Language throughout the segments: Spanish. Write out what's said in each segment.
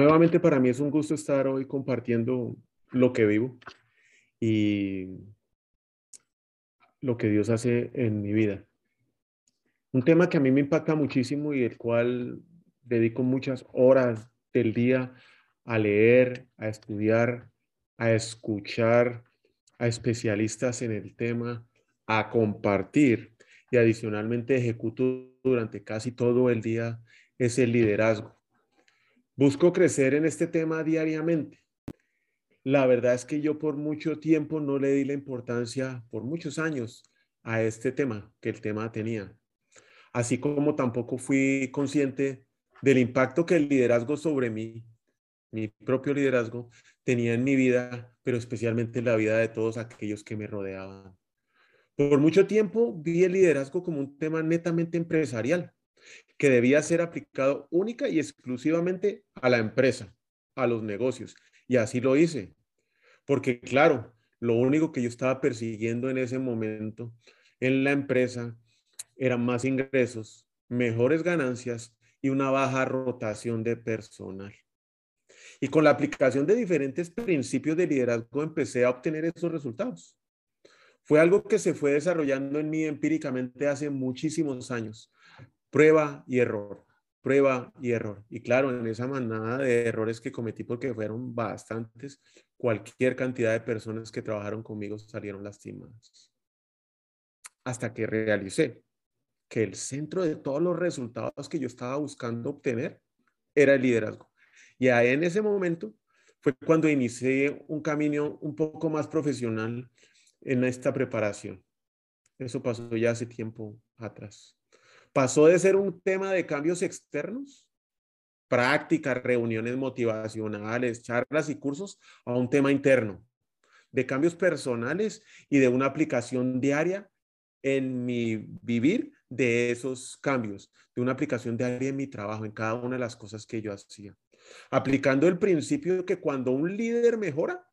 Nuevamente para mí es un gusto estar hoy compartiendo lo que vivo y lo que Dios hace en mi vida. Un tema que a mí me impacta muchísimo y el cual dedico muchas horas del día a leer, a estudiar, a escuchar a especialistas en el tema, a compartir y adicionalmente ejecuto durante casi todo el día es el liderazgo. Busco crecer en este tema diariamente. La verdad es que yo por mucho tiempo no le di la importancia, por muchos años, a este tema que el tema tenía. Así como tampoco fui consciente del impacto que el liderazgo sobre mí, mi propio liderazgo, tenía en mi vida, pero especialmente en la vida de todos aquellos que me rodeaban. Por mucho tiempo vi el liderazgo como un tema netamente empresarial que debía ser aplicado única y exclusivamente a la empresa, a los negocios. Y así lo hice. Porque claro, lo único que yo estaba persiguiendo en ese momento en la empresa eran más ingresos, mejores ganancias y una baja rotación de personal. Y con la aplicación de diferentes principios de liderazgo empecé a obtener esos resultados. Fue algo que se fue desarrollando en mí empíricamente hace muchísimos años, prueba y error, prueba y error. Y claro, en esa manada de errores que cometí, porque fueron bastantes, cualquier cantidad de personas que trabajaron conmigo salieron lastimadas. Hasta que realicé que el centro de todos los resultados que yo estaba buscando obtener era el liderazgo. Y ahí en ese momento fue cuando inicié un camino un poco más profesional en esta preparación. Eso pasó ya hace tiempo atrás pasó de ser un tema de cambios externos, prácticas, reuniones motivacionales, charlas y cursos, a un tema interno, de cambios personales y de una aplicación diaria en mi vivir de esos cambios, de una aplicación diaria en mi trabajo, en cada una de las cosas que yo hacía. Aplicando el principio que cuando un líder mejora,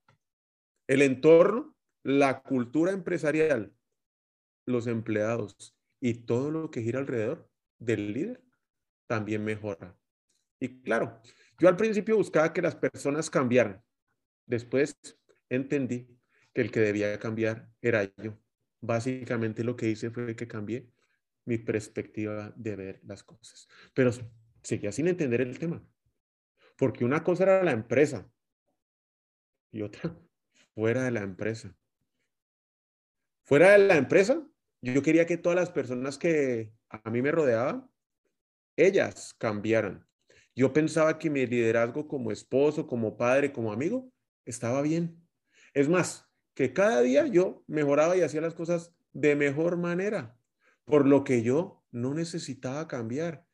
el entorno, la cultura empresarial, los empleados y todo lo que gira alrededor del líder también mejora. Y claro, yo al principio buscaba que las personas cambiaran. Después entendí que el que debía cambiar era yo. Básicamente lo que hice fue que cambié mi perspectiva de ver las cosas. Pero seguía sin entender el tema. Porque una cosa era la empresa y otra fuera de la empresa. Fuera de la empresa, yo quería que todas las personas que a mí me rodeaban, ellas cambiaran. Yo pensaba que mi liderazgo como esposo, como padre, como amigo, estaba bien. Es más, que cada día yo mejoraba y hacía las cosas de mejor manera, por lo que yo no necesitaba cambiar.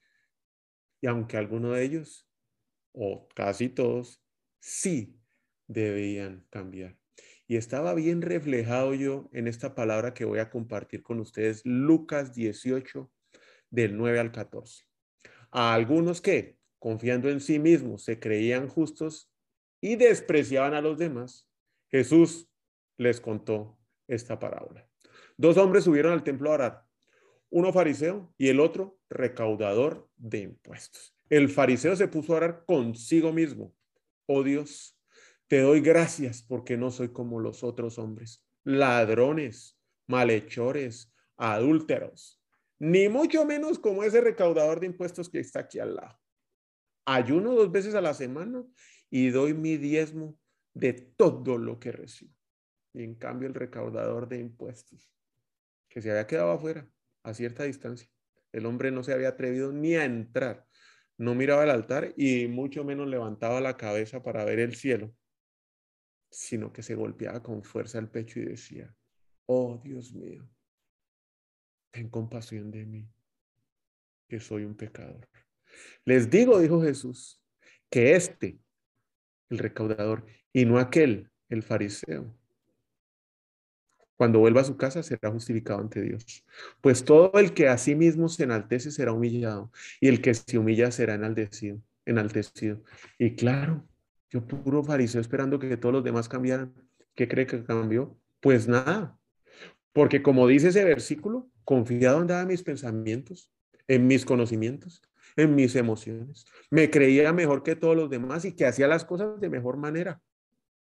Y aunque alguno de ellos, o casi todos, sí debían cambiar. Estaba bien reflejado yo en esta palabra que voy a compartir con ustedes, Lucas 18, del 9 al 14. A algunos que, confiando en sí mismos, se creían justos y despreciaban a los demás, Jesús les contó esta parábola. Dos hombres subieron al templo a orar, uno fariseo y el otro recaudador de impuestos. El fariseo se puso a orar consigo mismo. Oh Dios, te doy gracias porque no soy como los otros hombres, ladrones, malhechores, adúlteros, ni mucho menos como ese recaudador de impuestos que está aquí al lado. Ayuno dos veces a la semana y doy mi diezmo de todo lo que recibo. Y en cambio el recaudador de impuestos, que se había quedado afuera a cierta distancia, el hombre no se había atrevido ni a entrar, no miraba el altar y mucho menos levantaba la cabeza para ver el cielo sino que se golpeaba con fuerza el pecho y decía, oh Dios mío, ten compasión de mí, que soy un pecador. Les digo, dijo Jesús, que este, el recaudador, y no aquel, el fariseo, cuando vuelva a su casa será justificado ante Dios. Pues todo el que a sí mismo se enaltece será humillado, y el que se humilla será enaltecido. enaltecido. Y claro, yo puro fariseo esperando que todos los demás cambiaran. ¿Qué cree que cambió? Pues nada. Porque como dice ese versículo, confiado andaba en mis pensamientos, en mis conocimientos, en mis emociones. Me creía mejor que todos los demás y que hacía las cosas de mejor manera.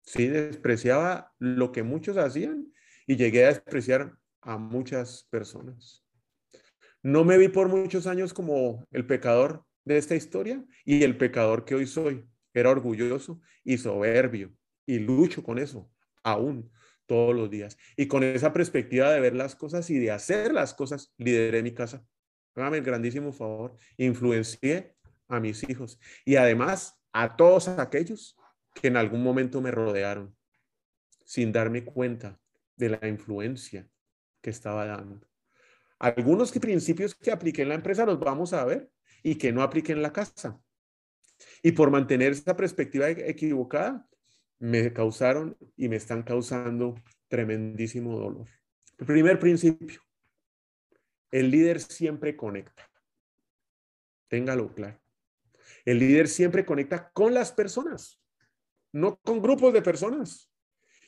Sí, despreciaba lo que muchos hacían y llegué a despreciar a muchas personas. No me vi por muchos años como el pecador de esta historia y el pecador que hoy soy. Era orgulloso y soberbio y lucho con eso aún todos los días. Y con esa perspectiva de ver las cosas y de hacer las cosas, lideré mi casa. Hágame el grandísimo favor. Influencié a mis hijos y además a todos aquellos que en algún momento me rodearon sin darme cuenta de la influencia que estaba dando. Algunos principios que apliqué en la empresa los vamos a ver y que no apliqué en la casa. Y por mantener esa perspectiva e-, equivocada, me causaron y me están causando tremendísimo dolor. El primer principio, el líder siempre conecta. Téngalo claro. El líder siempre conecta con las personas, no con grupos de personas.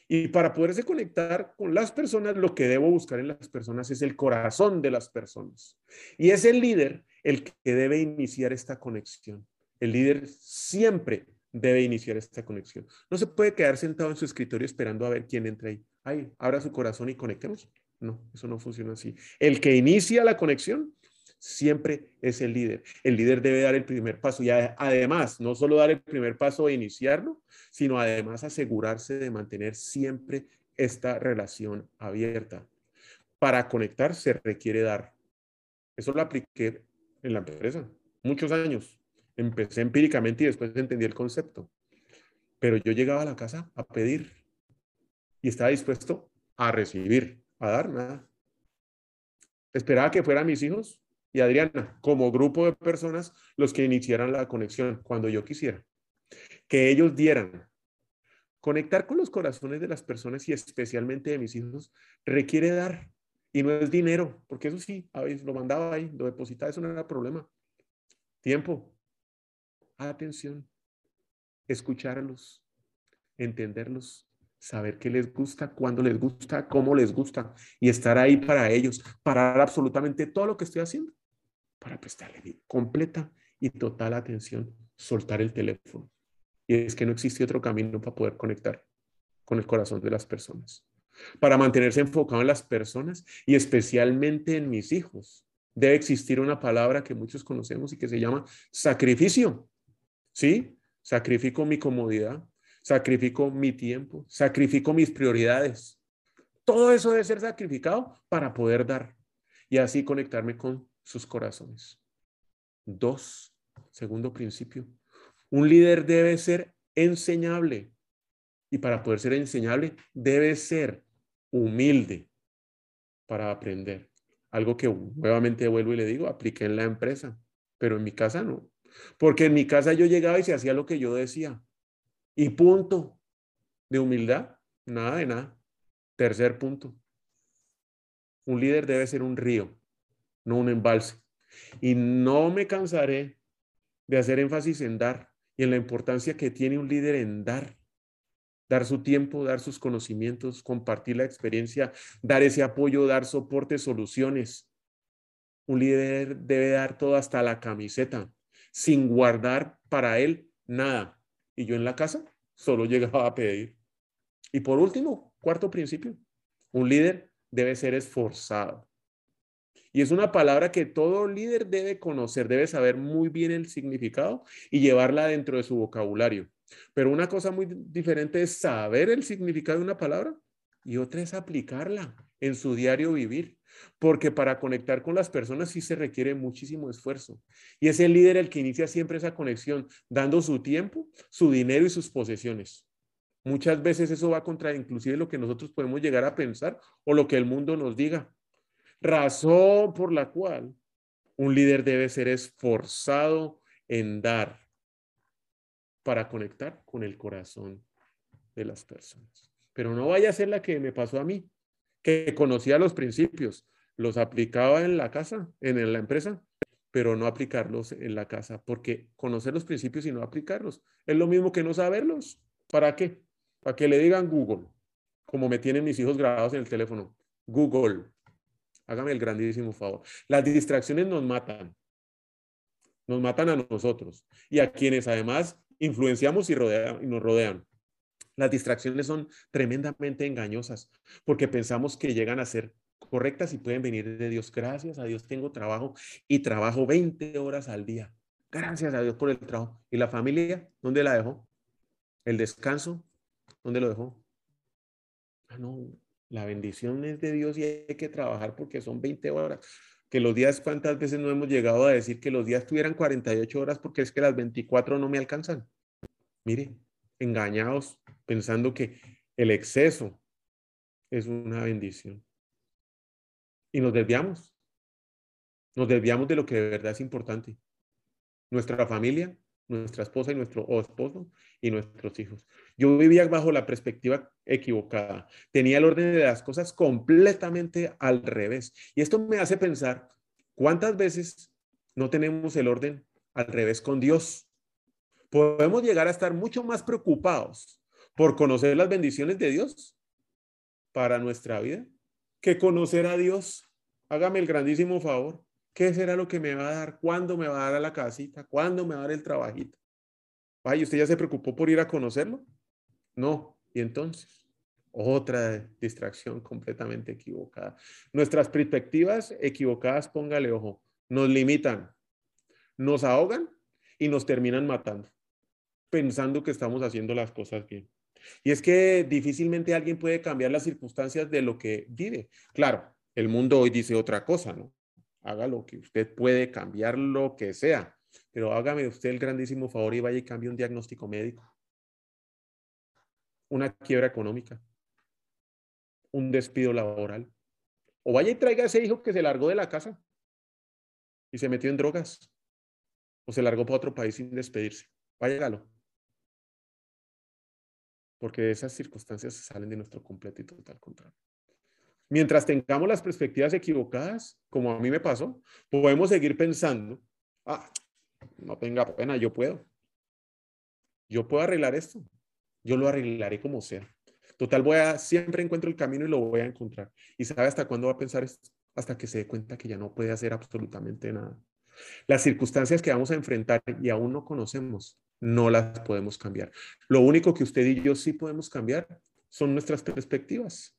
Y para poderse conectar con las personas, lo que debo buscar en las personas es el corazón de las personas. Y es el líder el que debe iniciar esta conexión. El líder siempre debe iniciar esta conexión. No se puede quedar sentado en su escritorio esperando a ver quién entra ahí. Ay, abra su corazón y conectemos. No, eso no funciona así. El que inicia la conexión siempre es el líder. El líder debe dar el primer paso y además, no solo dar el primer paso e iniciarlo, sino además asegurarse de mantener siempre esta relación abierta. Para conectar se requiere dar. Eso lo apliqué en la empresa muchos años. Empecé empíricamente y después entendí el concepto. Pero yo llegaba a la casa a pedir y estaba dispuesto a recibir, a dar nada. Esperaba que fueran mis hijos y Adriana, como grupo de personas, los que iniciaran la conexión cuando yo quisiera. Que ellos dieran. Conectar con los corazones de las personas y especialmente de mis hijos requiere dar. Y no es dinero, porque eso sí, lo mandaba ahí, lo depositaba, eso no era problema. Tiempo, atención, escucharlos, entenderlos, saber qué les gusta, cuándo les gusta, cómo les gusta y estar ahí para ellos, parar absolutamente todo lo que estoy haciendo para prestarle completa y total atención, soltar el teléfono. Y es que no existe otro camino para poder conectar con el corazón de las personas. Para mantenerse enfocado en las personas y especialmente en mis hijos, debe existir una palabra que muchos conocemos y que se llama sacrificio. ¿Sí? Sacrifico mi comodidad, sacrifico mi tiempo, sacrifico mis prioridades. Todo eso debe ser sacrificado para poder dar y así conectarme con sus corazones. Dos, segundo principio, un líder debe ser enseñable y para poder ser enseñable debe ser humilde para aprender. Algo que nuevamente vuelvo y le digo, apliqué en la empresa, pero en mi casa no. Porque en mi casa yo llegaba y se hacía lo que yo decía. Y punto. De humildad, nada de nada. Tercer punto. Un líder debe ser un río no un embalse. Y no me cansaré de hacer énfasis en dar y en la importancia que tiene un líder en dar. Dar su tiempo, dar sus conocimientos, compartir la experiencia, dar ese apoyo, dar soporte, soluciones. Un líder debe dar todo hasta la camiseta, sin guardar para él nada. Y yo en la casa solo llegaba a pedir. Y por último, cuarto principio, un líder debe ser esforzado. Y es una palabra que todo líder debe conocer, debe saber muy bien el significado y llevarla dentro de su vocabulario. Pero una cosa muy diferente es saber el significado de una palabra y otra es aplicarla en su diario vivir. Porque para conectar con las personas sí se requiere muchísimo esfuerzo. Y es el líder el que inicia siempre esa conexión, dando su tiempo, su dinero y sus posesiones. Muchas veces eso va contra inclusive lo que nosotros podemos llegar a pensar o lo que el mundo nos diga razón por la cual un líder debe ser esforzado en dar para conectar con el corazón de las personas. Pero no vaya a ser la que me pasó a mí, que conocía los principios, los aplicaba en la casa, en la empresa, pero no aplicarlos en la casa, porque conocer los principios y no aplicarlos es lo mismo que no saberlos. ¿Para qué? Para que le digan Google, como me tienen mis hijos grabados en el teléfono. Google, hágame el grandísimo favor. Las distracciones nos matan, nos matan a nosotros y a quienes además influenciamos y, y nos rodean. Las distracciones son tremendamente engañosas porque pensamos que llegan a ser correctas y pueden venir de Dios. Gracias a Dios tengo trabajo y trabajo 20 horas al día. Gracias a Dios por el trabajo. ¿Y la familia? ¿Dónde la dejó? ¿El descanso? ¿Dónde lo dejó? Ah, no, la bendición es de Dios y hay que trabajar porque son 20 horas. Que los días, ¿cuántas veces no hemos llegado a decir que los días tuvieran 48 horas porque es que las 24 no me alcanzan? Mire, engañados pensando que el exceso es una bendición. Y nos desviamos. Nos desviamos de lo que de verdad es importante. Nuestra familia, nuestra esposa y nuestro esposo y nuestros hijos. Yo vivía bajo la perspectiva equivocada. Tenía el orden de las cosas completamente al revés. Y esto me hace pensar cuántas veces no tenemos el orden al revés con Dios. Podemos llegar a estar mucho más preocupados por conocer las bendiciones de Dios para nuestra vida que conocer a Dios. Hágame el grandísimo favor. ¿Qué será lo que me va a dar? ¿Cuándo me va a dar a la casita? ¿Cuándo me va a dar el trabajito? Ay, ¿usted ya se preocupó por ir a conocerlo? No. Y entonces, otra distracción completamente equivocada. Nuestras perspectivas equivocadas, póngale ojo, nos limitan, nos ahogan y nos terminan matando, pensando que estamos haciendo las cosas bien. Y es que difícilmente alguien puede cambiar las circunstancias de lo que vive. Claro, el mundo hoy dice otra cosa, ¿no? Haga lo que usted puede cambiar lo que sea, pero hágame usted el grandísimo favor y vaya y cambie un diagnóstico médico, una quiebra económica, un despido laboral, o vaya y traiga a ese hijo que se largó de la casa y se metió en drogas, o se largó para otro país sin despedirse. Váyalo porque esas circunstancias salen de nuestro completo y total control. Mientras tengamos las perspectivas equivocadas, como a mí me pasó, podemos seguir pensando, ah, no tenga pena, yo puedo. Yo puedo arreglar esto. Yo lo arreglaré como sea. Total, voy a, siempre encuentro el camino y lo voy a encontrar. ¿Y sabe hasta cuándo va a pensar esto? Hasta que se dé cuenta que ya no puede hacer absolutamente nada. Las circunstancias que vamos a enfrentar y aún no conocemos, no las podemos cambiar. Lo único que usted y yo sí podemos cambiar son nuestras perspectivas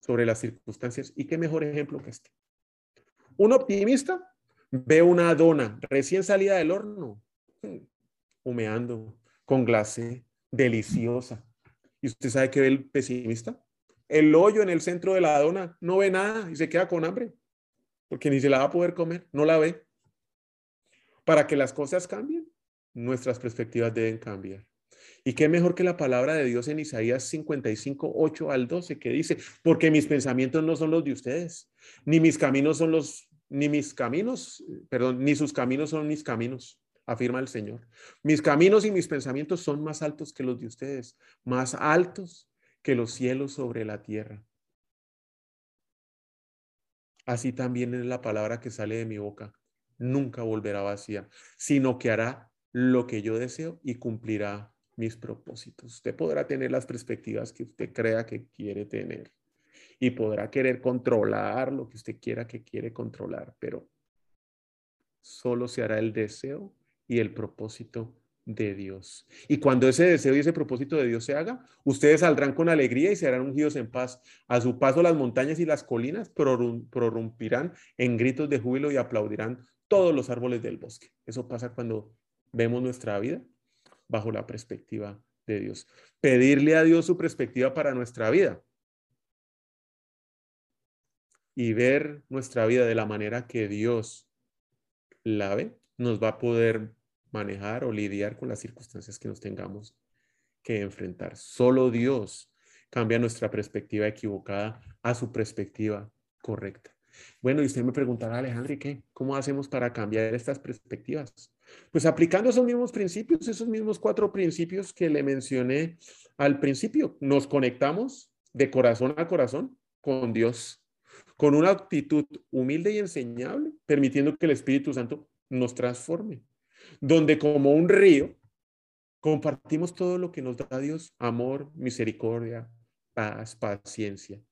sobre las circunstancias. ¿Y qué mejor ejemplo que este? Un optimista ve una dona recién salida del horno, hmm, humeando, con glacé, deliciosa. ¿Y usted sabe qué ve el pesimista? El hoyo en el centro de la dona no ve nada y se queda con hambre, porque ni se la va a poder comer, no la ve. Para que las cosas cambien, nuestras perspectivas deben cambiar. Y qué mejor que la palabra de Dios en Isaías 55, 8 al 12, que dice, porque mis pensamientos no son los de ustedes, ni mis caminos son los, ni mis caminos, perdón, ni sus caminos son mis caminos, afirma el Señor. Mis caminos y mis pensamientos son más altos que los de ustedes, más altos que los cielos sobre la tierra. Así también es la palabra que sale de mi boca. Nunca volverá vacía, sino que hará lo que yo deseo y cumplirá mis propósitos. Usted podrá tener las perspectivas que usted crea que quiere tener y podrá querer controlar lo que usted quiera que quiere controlar, pero solo se hará el deseo y el propósito de Dios. Y cuando ese deseo y ese propósito de Dios se haga, ustedes saldrán con alegría y serán ungidos en paz. A su paso las montañas y las colinas prorrumpirán en gritos de júbilo y aplaudirán todos los árboles del bosque. Eso pasa cuando vemos nuestra vida bajo la perspectiva de Dios. Pedirle a Dios su perspectiva para nuestra vida y ver nuestra vida de la manera que Dios la ve, nos va a poder manejar o lidiar con las circunstancias que nos tengamos que enfrentar. Solo Dios cambia nuestra perspectiva equivocada a su perspectiva correcta. Bueno, y usted me preguntará, Alejandro, ¿y qué? ¿Cómo hacemos para cambiar estas perspectivas? Pues aplicando esos mismos principios, esos mismos cuatro principios que le mencioné al principio, nos conectamos de corazón a corazón con Dios, con una actitud humilde y enseñable, permitiendo que el Espíritu Santo nos transforme, donde como un río compartimos todo lo que nos da Dios, amor, misericordia, paz, paciencia,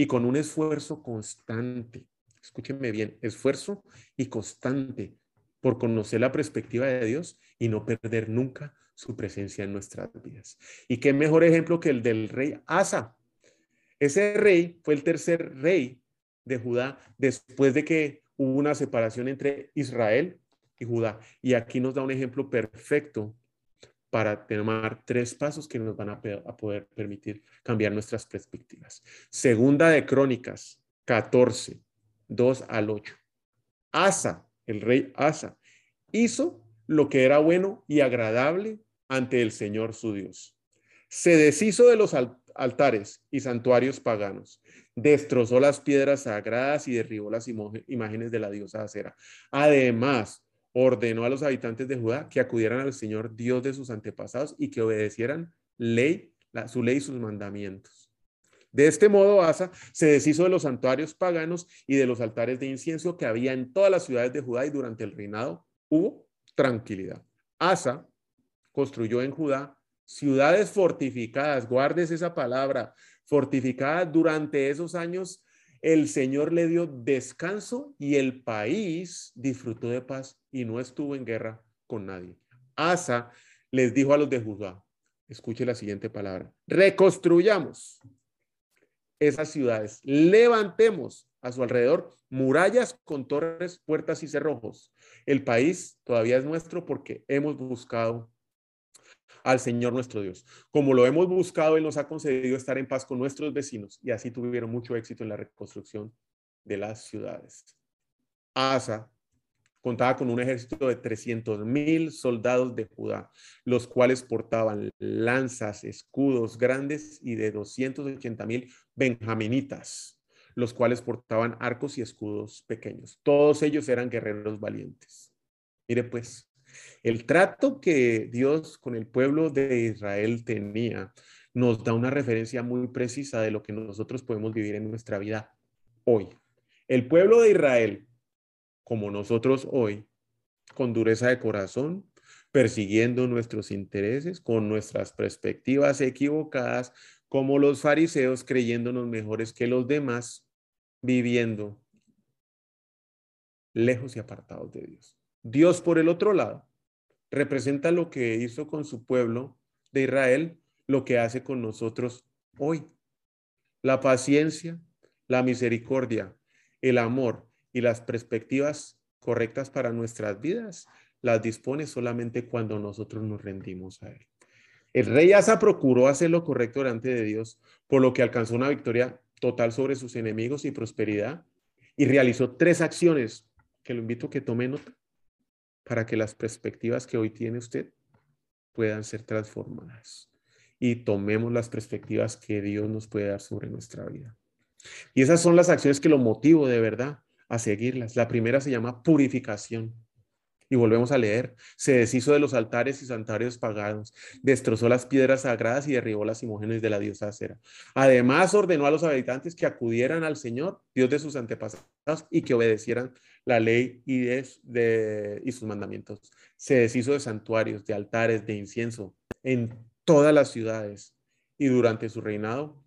y con un esfuerzo constante. Escúchenme bien, esfuerzo y constante por conocer la perspectiva de Dios y no perder nunca su presencia en nuestras vidas. Y qué mejor ejemplo que el del rey Asa. Ese rey fue el tercer rey de Judá después de que hubo una separación entre Israel y Judá. Y aquí nos da un ejemplo perfecto para tomar tres pasos que nos van a, poder permitir cambiar nuestras perspectivas. Segunda de Crónicas 14, 2 al 8. Asa el rey Asa, hizo lo que era bueno y agradable ante el Señor su Dios. Se deshizo de los altares y santuarios paganos, destrozó las piedras sagradas y derribó las imágenes de la diosa Acera. Además, ordenó a los habitantes de Judá que acudieran al Señor Dios de sus antepasados y que obedecieran ley, su ley y sus mandamientos. De este modo, Asa se deshizo de los santuarios paganos y de los altares de incienso que había en todas las ciudades de Judá y durante el reinado hubo tranquilidad. Asa construyó en Judá ciudades fortificadas, guardes esa palabra, fortificadas durante esos años. El Señor le dio descanso y el país disfrutó de paz y no estuvo en guerra con nadie. Asa les dijo a los de Judá, escuche la siguiente palabra, reconstruyamos esas ciudades. Levantemos a su alrededor murallas con torres, puertas y cerrojos. El país todavía es nuestro porque hemos buscado al Señor nuestro Dios. Como lo hemos buscado, Él nos ha concedido estar en paz con nuestros vecinos y así tuvieron mucho éxito en la reconstrucción de las ciudades. Asa contaba con un ejército de 300 mil soldados de Judá, los cuales portaban lanzas, escudos grandes y de 280 mil benjaminitas, los cuales portaban arcos y escudos pequeños. Todos ellos eran guerreros valientes. Mire pues, el trato que Dios con el pueblo de Israel tenía nos da una referencia muy precisa de lo que nosotros podemos vivir en nuestra vida hoy. El pueblo de Israel como nosotros hoy, con dureza de corazón, persiguiendo nuestros intereses, con nuestras perspectivas equivocadas, como los fariseos creyéndonos mejores que los demás, viviendo lejos y apartados de Dios. Dios, por el otro lado, representa lo que hizo con su pueblo de Israel, lo que hace con nosotros hoy. La paciencia, la misericordia, el amor, y las perspectivas correctas para nuestras vidas las dispone solamente cuando nosotros nos rendimos a Él. El rey Asa procuró hacer lo correcto delante de Dios, por lo que alcanzó una victoria total sobre sus enemigos y prosperidad, y realizó tres acciones que lo invito a que tome nota para que las perspectivas que hoy tiene usted puedan ser transformadas y tomemos las perspectivas que Dios nos puede dar sobre nuestra vida. Y esas son las acciones que lo motivo de verdad a seguirlas. La primera se llama purificación. Y volvemos a leer, se deshizo de los altares y santuarios paganos, destrozó las piedras sagradas y derribó las imágenes de la diosa Acera. Además, ordenó a los habitantes que acudieran al Señor, Dios de sus antepasados, y que obedecieran la ley y, de, y sus mandamientos. Se deshizo de santuarios, de altares, de incienso en todas las ciudades. Y durante su reinado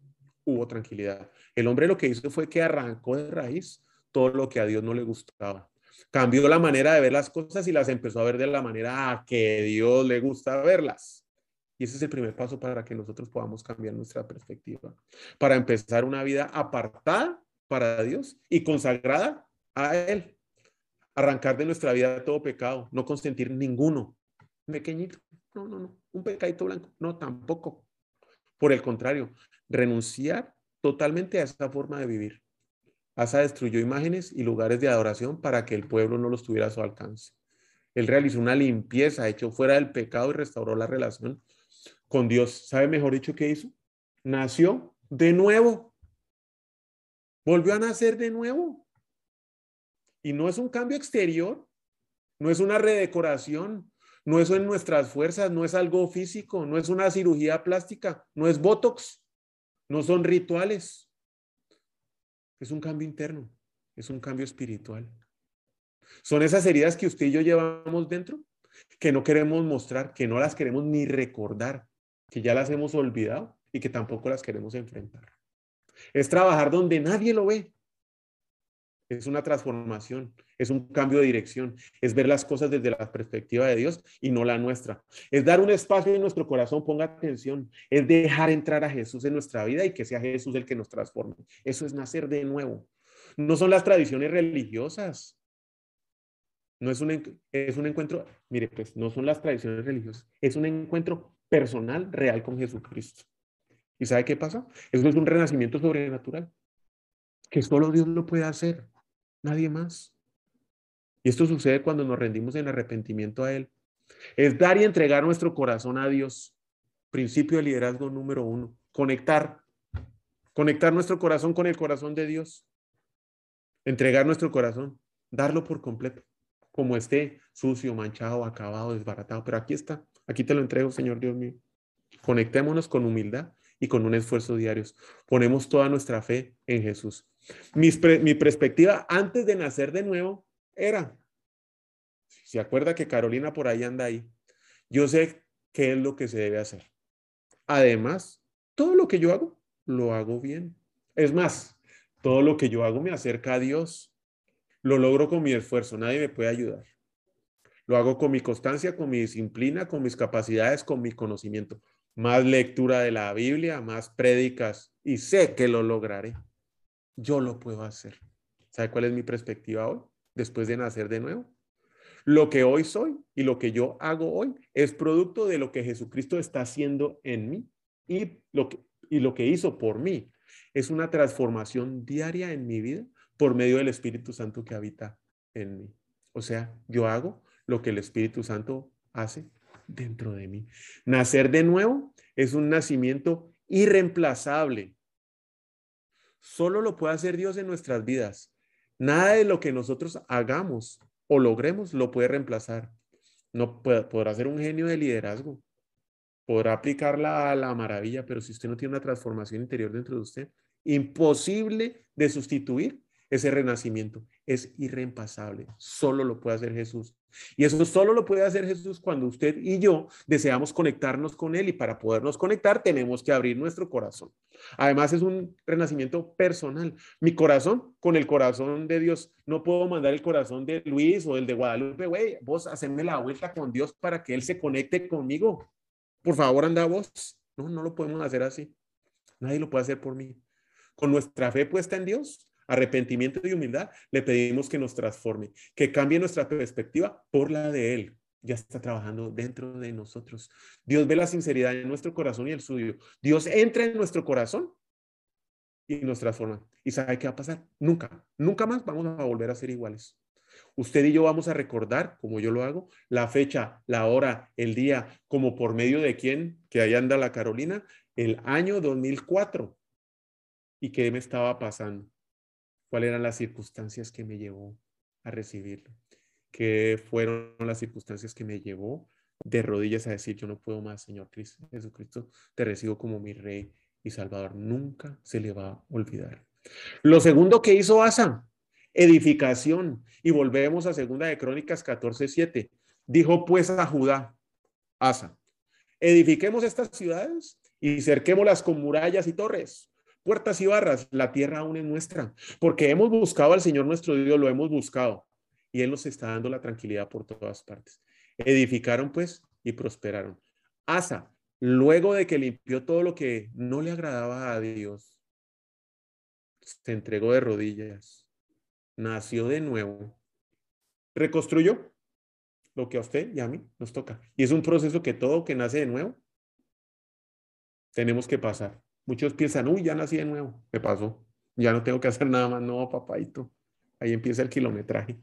hubo tranquilidad. El hombre lo que hizo fue que arrancó de raíz todo lo que a Dios no le gustaba. Cambió la manera de ver las cosas y las empezó a ver de la manera que Dios le gusta verlas. Y ese es el primer paso para que nosotros podamos cambiar nuestra perspectiva, para empezar una vida apartada para Dios y consagrada a Él. Arrancar de nuestra vida todo pecado, no consentir ninguno. Pequeñito, no, no, no. Un pecadito blanco, no, tampoco. Por el contrario, renunciar totalmente a esa forma de vivir. Asa destruyó imágenes y lugares de adoración para que el pueblo no los tuviera a su alcance. Él realizó una limpieza, echó fuera del pecado y restauró la relación con Dios. ¿Sabe mejor dicho qué hizo? Nació de nuevo. Volvió a nacer de nuevo. Y no es un cambio exterior, no es una redecoración, no es en nuestras fuerzas, no es algo físico, no es una cirugía plástica, no es Botox, no son rituales. Es un cambio interno, es un cambio espiritual. Son esas heridas que usted y yo llevamos dentro, que no queremos mostrar, que no las queremos ni recordar, que ya las hemos olvidado y que tampoco las queremos enfrentar. Es trabajar donde nadie lo ve. Es una transformación, es un cambio de dirección, es ver las cosas desde la perspectiva de Dios y no la nuestra. Es dar un espacio en nuestro corazón, ponga atención, es dejar entrar a Jesús en nuestra vida y que sea Jesús el que nos transforme. Eso es nacer de nuevo. No son las tradiciones religiosas. No es un, es un encuentro, mire, pues no son las tradiciones religiosas, es un encuentro personal, real con Jesucristo. ¿Y sabe qué pasa? Eso es un renacimiento sobrenatural, que solo Dios lo puede hacer, nadie más. Y esto sucede cuando nos rendimos en arrepentimiento a Él. Es dar y entregar nuestro corazón a Dios. Principio de liderazgo número uno. Conectar. Conectar nuestro corazón con el corazón de Dios. Entregar nuestro corazón. Darlo por completo. Como esté, sucio, manchado, acabado, desbaratado. Pero aquí está. Aquí te lo entrego, Señor Dios mío. Conectémonos con humildad y con un esfuerzo diario. Ponemos toda nuestra fe en Jesús. Mi, mi perspectiva antes de nacer de nuevo era, se acuerda que Carolina por ahí anda ahí, yo sé qué es lo que se debe hacer. Además, todo lo que yo hago, lo hago bien. Es más, todo lo que yo hago me acerca a Dios. Lo logro con mi esfuerzo, nadie me puede ayudar. Lo hago con mi constancia, con mi disciplina, con mis capacidades, con mi conocimiento más lectura de la Biblia, más prédicas y sé que lo lograré. Yo lo puedo hacer. ¿Sabe cuál es mi perspectiva hoy? Después de nacer de nuevo. Lo que hoy soy y lo que yo hago hoy es producto de lo que Jesucristo está haciendo en mí y lo que, y lo que hizo por mí. Es una transformación diaria en mi vida por medio del Espíritu Santo que habita en mí. O sea, yo hago lo que el Espíritu Santo hace dentro de mí. Nacer de nuevo es un nacimiento irreemplazable. Solo lo puede hacer Dios en nuestras vidas. Nada de lo que nosotros hagamos o logremos lo puede reemplazar. No podrá ser un genio de liderazgo, podrá aplicarla a la maravilla, pero si usted no tiene una transformación interior dentro de usted, imposible de sustituir ese renacimiento. Es irreempasable. Solo lo puede hacer Jesús. Y eso solo lo puede hacer Jesús cuando usted y yo deseamos conectarnos con Él y para podernos conectar tenemos que abrir nuestro corazón. Además es un renacimiento personal. Mi corazón con el corazón de Dios. No puedo mandar el corazón de Luis o el de Guadalupe, güey, vos hacerme la vuelta con Dios para que Él se conecte conmigo. Por favor, anda vos. No, no lo podemos hacer así. Nadie lo puede hacer por mí. Con nuestra fe puesta en Dios, arrepentimiento y humildad, le pedimos que nos transforme, que cambie nuestra perspectiva por la de Él. Ya está trabajando dentro de nosotros. Dios ve la sinceridad en nuestro corazón y el suyo. Dios entra en nuestro corazón y nos transforma. ¿Y sabe qué va a pasar? Nunca, nunca más vamos a volver a ser iguales. Usted y yo vamos a recordar, como yo lo hago, la fecha, la hora, el día, como por medio de quién, que ahí anda la Carolina, el año 2004. ¿Y qué me estaba pasando? Cuáles eran las circunstancias que me llevó a recibirlo, qué fueron las circunstancias que me llevó de rodillas a decir, yo no puedo más, Señor Cristo, Jesucristo, te recibo como mi Rey y Salvador. Nunca se le va a olvidar. Lo segundo que hizo Asa, edificación. Y volvemos a segunda de Crónicas 14, 7. Dijo pues a Judá, Asa, edifiquemos estas ciudades y cerquémoslas con murallas y torres puertas y barras, la tierra aún es nuestra, porque hemos buscado al Señor nuestro Dios, lo hemos buscado, y Él nos está dando la tranquilidad por todas partes. Edificaron pues y prosperaron. Asa, luego de que limpió todo lo que no le agradaba a Dios, se entregó de rodillas, nació de nuevo, reconstruyó lo que a usted y a mí nos toca. Y es un proceso que todo que nace de nuevo, tenemos que pasar. Muchos piensan, uy, ya nací de nuevo. Me pasó. Ya no tengo que hacer nada más. No, papaito. Ahí empieza el kilometraje.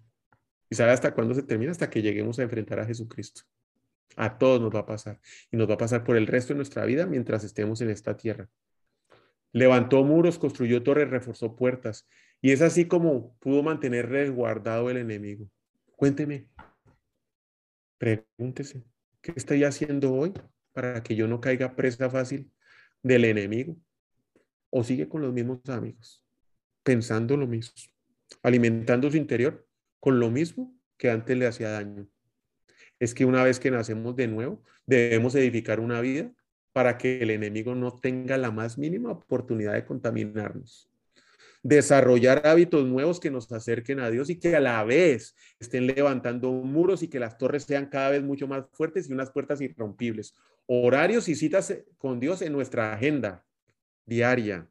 ¿Y sabe hasta cuándo se termina? Hasta que lleguemos a enfrentar a Jesucristo. A todos nos va a pasar. Y nos va a pasar por el resto de nuestra vida mientras estemos en esta tierra. Levantó muros, construyó torres, reforzó puertas. Y es así como pudo mantener resguardado el enemigo. Cuénteme, Pregúntese, ¿qué estoy haciendo hoy para que yo no caiga presa fácil del enemigo? ¿O sigue con los mismos amigos, pensando lo mismo, alimentando su interior con lo mismo que antes le hacía daño? Es que una vez que nacemos de nuevo, debemos edificar una vida para que el enemigo no tenga la más mínima oportunidad de contaminarnos desarrollar hábitos nuevos que nos acerquen a Dios y que a la vez estén levantando muros y que las torres sean cada vez mucho más fuertes y unas puertas irrompibles. Horarios y citas con Dios en nuestra agenda diaria,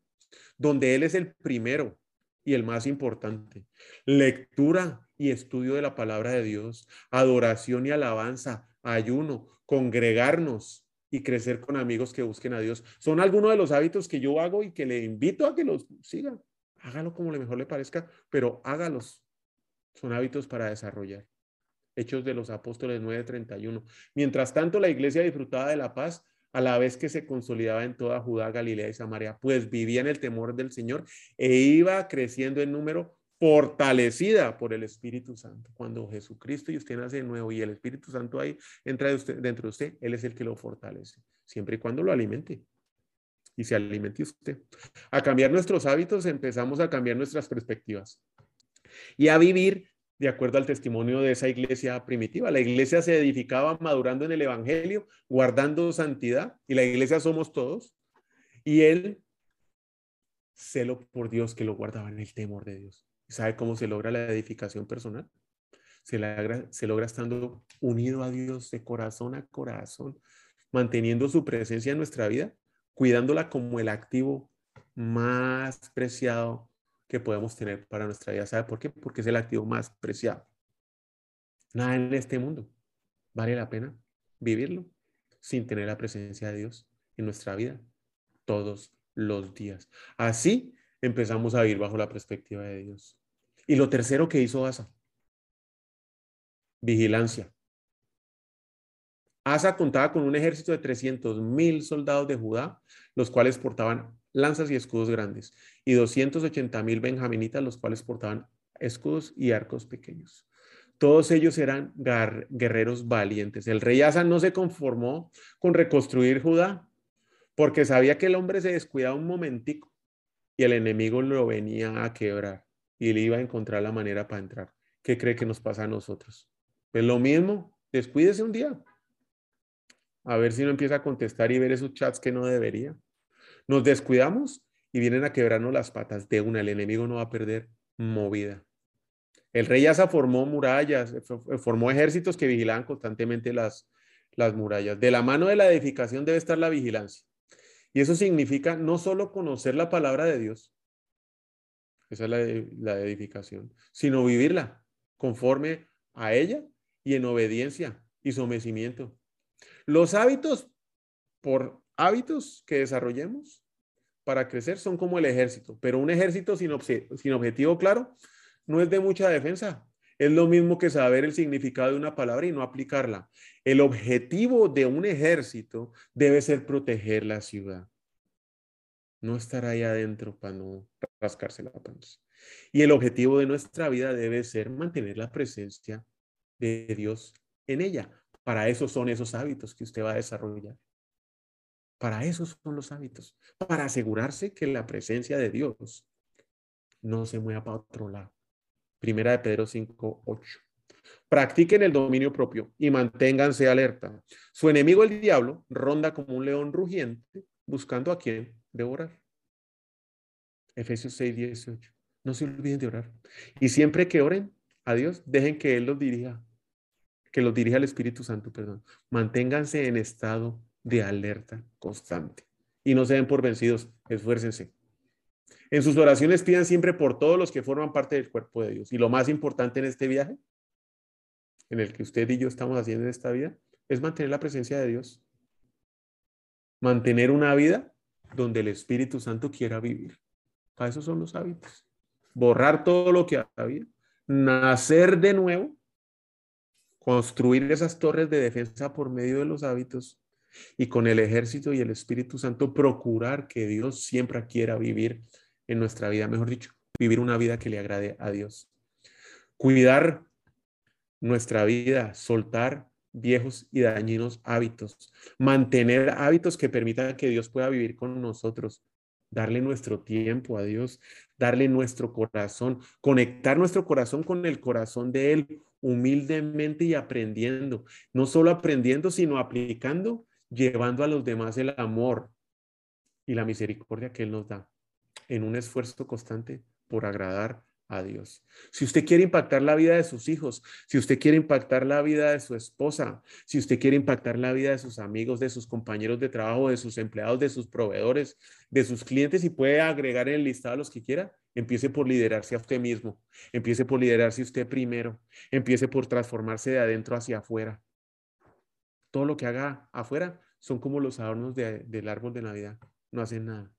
donde Él es el primero y el más importante. Lectura y estudio de la palabra de Dios, adoración y alabanza, ayuno, congregarnos y crecer con amigos que busquen a Dios. Son algunos de los hábitos que yo hago y que le invito a que los sigan hágalo como le mejor le parezca, pero hágalos. Son hábitos para desarrollar. Hechos de los Apóstoles 9:31. Mientras tanto, la iglesia disfrutaba de la paz a la vez que se consolidaba en toda Judá, Galilea y Samaria, pues vivía en el temor del Señor e iba creciendo en número fortalecida por el Espíritu Santo. Cuando Jesucristo y usted nace de nuevo y el Espíritu Santo ahí entra dentro de usted, Él es el que lo fortalece, siempre y cuando lo alimente y se alimente usted. A cambiar nuestros hábitos empezamos a cambiar nuestras perspectivas y a vivir de acuerdo al testimonio de esa iglesia primitiva. La iglesia se edificaba madurando en el Evangelio, guardando santidad, y la iglesia somos todos. Y él, celo por Dios que lo guardaba en el temor de Dios. ¿Sabe cómo se logra la edificación personal? Se logra, se logra estando unido a Dios de corazón a corazón, manteniendo su presencia en nuestra vida cuidándola como el activo más preciado que podemos tener para nuestra vida. ¿Sabe por qué? Porque es el activo más preciado. Nada en este mundo vale la pena vivirlo sin tener la presencia de Dios en nuestra vida todos los días. Así empezamos a vivir bajo la perspectiva de Dios. Y lo tercero que hizo Asa, vigilancia. Asa contaba con un ejército de 300 mil soldados de Judá, los cuales portaban lanzas y escudos grandes, y 280 mil benjaminitas, los cuales portaban escudos y arcos pequeños. Todos ellos eran guerreros valientes. El rey Asa no se conformó con reconstruir Judá, porque sabía que el hombre se descuidaba un momentico y el enemigo lo venía a quebrar y le iba a encontrar la manera para entrar. ¿Qué cree que nos pasa a nosotros? Pues lo mismo, descuídese un día, a ver si no empieza a contestar y ver esos chats que no debería. Nos descuidamos y vienen a quebrarnos las patas de una. El enemigo no va a perder movida. El rey Asa formó murallas, formó ejércitos que vigilaban constantemente las, las murallas. De la mano de la edificación debe estar la vigilancia. Y eso significa no solo conocer la palabra de Dios, esa es la, la edificación, sino vivirla conforme a ella y en obediencia y sometimiento. Los hábitos, por hábitos que desarrollemos para crecer, son como el ejército, pero un ejército sin, objetivo claro no es de mucha defensa. Es lo mismo que saber el significado de una palabra y no aplicarla. El objetivo de un ejército debe ser proteger la ciudad. No estar ahí adentro para no rascarse la panza. Y el objetivo de nuestra vida debe ser mantener la presencia de Dios en ella. Para eso son esos hábitos que usted va a desarrollar. Para eso son los hábitos. Para asegurarse que la presencia de Dios no se mueva para otro lado. Primera de Pedro 5, 8. Practiquen el dominio propio y manténganse alerta. Su enemigo, el diablo, ronda como un león rugiente buscando a quien devorar. Efesios 6, 18. No se olviden de orar. Y siempre que oren a Dios, dejen que Él los dirija que los dirija el Espíritu Santo, perdón. Manténganse en estado de alerta constante y no se den por vencidos, esfuércense. En sus oraciones pidan siempre por todos los que forman parte del cuerpo de Dios. Y lo más importante en este viaje, en el que usted y yo estamos haciendo en esta vida, es mantener la presencia de Dios. Mantener una vida donde el Espíritu Santo quiera vivir. Para eso son los hábitos. Borrar todo lo que había, nacer de nuevo construir esas torres de defensa por medio de los hábitos y con el ejército y el Espíritu Santo procurar que Dios siempre quiera vivir en nuestra vida, mejor dicho, vivir una vida que le agrade a Dios. Cuidar nuestra vida, soltar viejos y dañinos hábitos, mantener hábitos que permitan que Dios pueda vivir con nosotros, darle nuestro tiempo a Dios, darle nuestro corazón, conectar nuestro corazón con el corazón de Él, humildemente y aprendiendo, no solo aprendiendo, sino aplicando, llevando a los demás el amor y la misericordia que Él nos da en un esfuerzo constante por agradar a Dios. Si usted quiere impactar la vida de sus hijos, si usted quiere impactar la vida de su esposa, si usted quiere impactar la vida de sus amigos, de sus compañeros de trabajo, de sus empleados, de sus proveedores, de sus clientes y puede agregar en el listado a los que quiera, empiece por liderarse a usted mismo, empiece por liderarse usted primero, empiece por transformarse de adentro hacia afuera. Todo lo que haga afuera son como los adornos del árbol de Navidad, no hacen nada.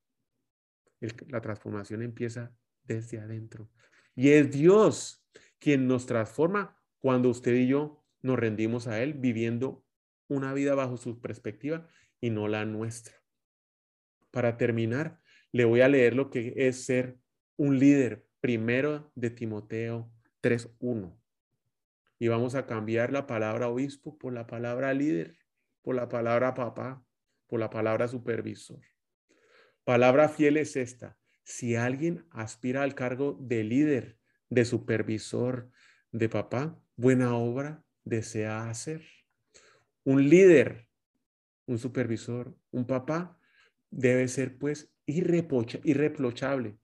la transformación empieza desde adentro. Y es Dios quien nos transforma cuando usted y yo nos rendimos a Él viviendo una vida bajo su perspectiva y no la nuestra. Para terminar, le voy a leer lo que es ser un líder primero de Timoteo 3.1. Y vamos a cambiar la palabra obispo por la palabra líder, por la palabra papá, por la palabra supervisor. Palabra fiel es esta. Si alguien aspira al cargo de líder, de supervisor, de papá, buena obra desea hacer. Un líder, un supervisor, un papá, debe ser pues irreprochable,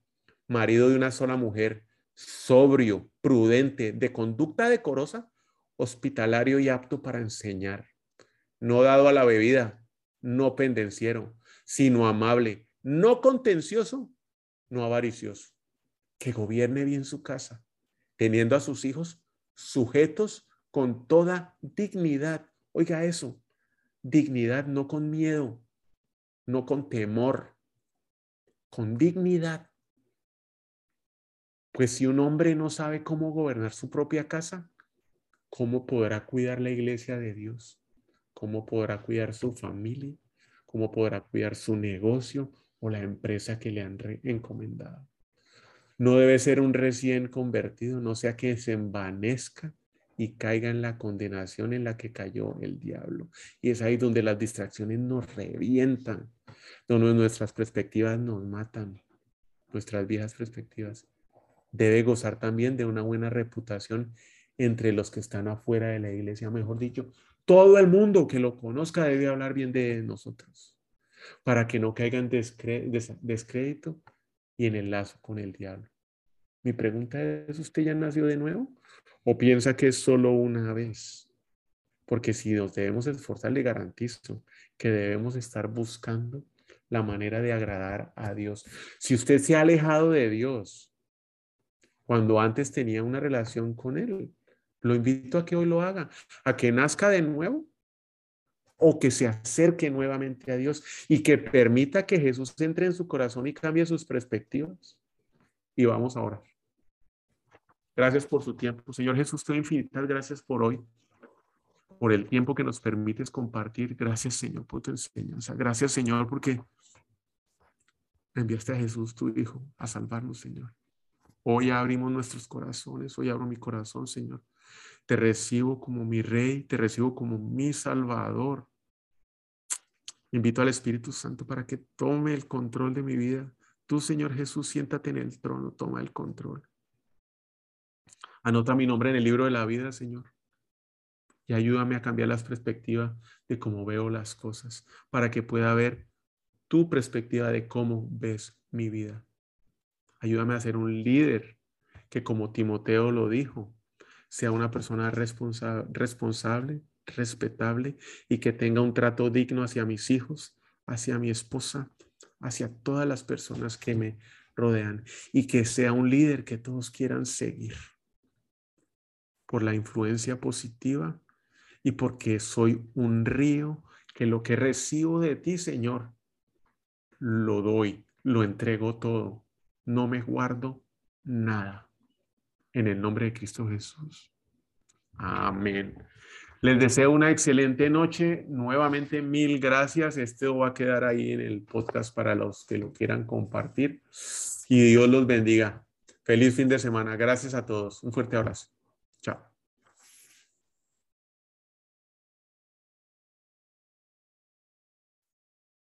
marido de una sola mujer, sobrio, prudente, de conducta decorosa, hospitalario y apto para enseñar, no dado a la bebida, no pendenciero, sino amable, no contencioso, no avaricioso, que gobierne bien su casa, teniendo a sus hijos sujetos con toda dignidad. Oiga eso, dignidad no con miedo, no con temor, con dignidad. Pues si un hombre no sabe cómo gobernar su propia casa, ¿cómo podrá cuidar la iglesia de Dios? ¿Cómo podrá cuidar su familia? ¿Cómo podrá cuidar su negocio o la empresa que le han encomendado. No debe ser un recién convertido, no sea que se envanezca y caiga en la condenación en la que cayó el diablo. Y es ahí donde las distracciones nos revientan, donde nuestras perspectivas nos matan, nuestras viejas perspectivas. Debe gozar también de una buena reputación entre los que están afuera de la iglesia, mejor dicho, todo el mundo que lo conozca debe hablar bien de nosotros para que no caigan en descrédito y en el lazo con el diablo. Mi pregunta es, ¿usted ya nació de nuevo? ¿O piensa que es solo una vez? Porque si nos debemos esforzar, le garantizo que debemos estar buscando la manera de agradar a Dios. Si usted se ha alejado de Dios cuando antes tenía una relación con Él, lo invito a que hoy lo haga, a que nazca de nuevo o que se acerque nuevamente a Dios y que permita que Jesús entre en su corazón y cambie sus perspectivas. Y vamos a orar. Gracias por su tiempo. Señor Jesús, te infinitas gracias por hoy, por el tiempo que nos permites compartir. Gracias, Señor, por tu enseñanza. Gracias, Señor, porque enviaste a Jesús, tu Hijo, a salvarnos, Señor. Hoy abrimos nuestros corazones, hoy abro mi corazón, Señor, te recibo como mi rey, te recibo como mi salvador. Invito al Espíritu Santo para que tome el control de mi vida. Tú, Señor Jesús, siéntate en el trono, toma el control. Anota mi nombre en el libro de la vida, Señor. Y ayúdame a cambiar las perspectivas de cómo veo las cosas, para que pueda ver tu perspectiva de cómo ves mi vida. Ayúdame a ser un líder que como Timoteo lo dijo, sea una persona responsable, respetable y que tenga un trato digno hacia mis hijos, hacia mi esposa, hacia todas las personas que me rodean y que sea un líder que todos quieran seguir. Por la influencia positiva y porque soy un río que lo que recibo de ti, Señor, lo doy, lo entrego todo, no me guardo nada. En el nombre de Cristo Jesús. Amén. Les deseo una excelente noche. Nuevamente, mil gracias. Este va a quedar ahí en el podcast para los que lo quieran compartir. Y Dios los bendiga. Feliz fin de semana. Gracias a todos. Un fuerte abrazo.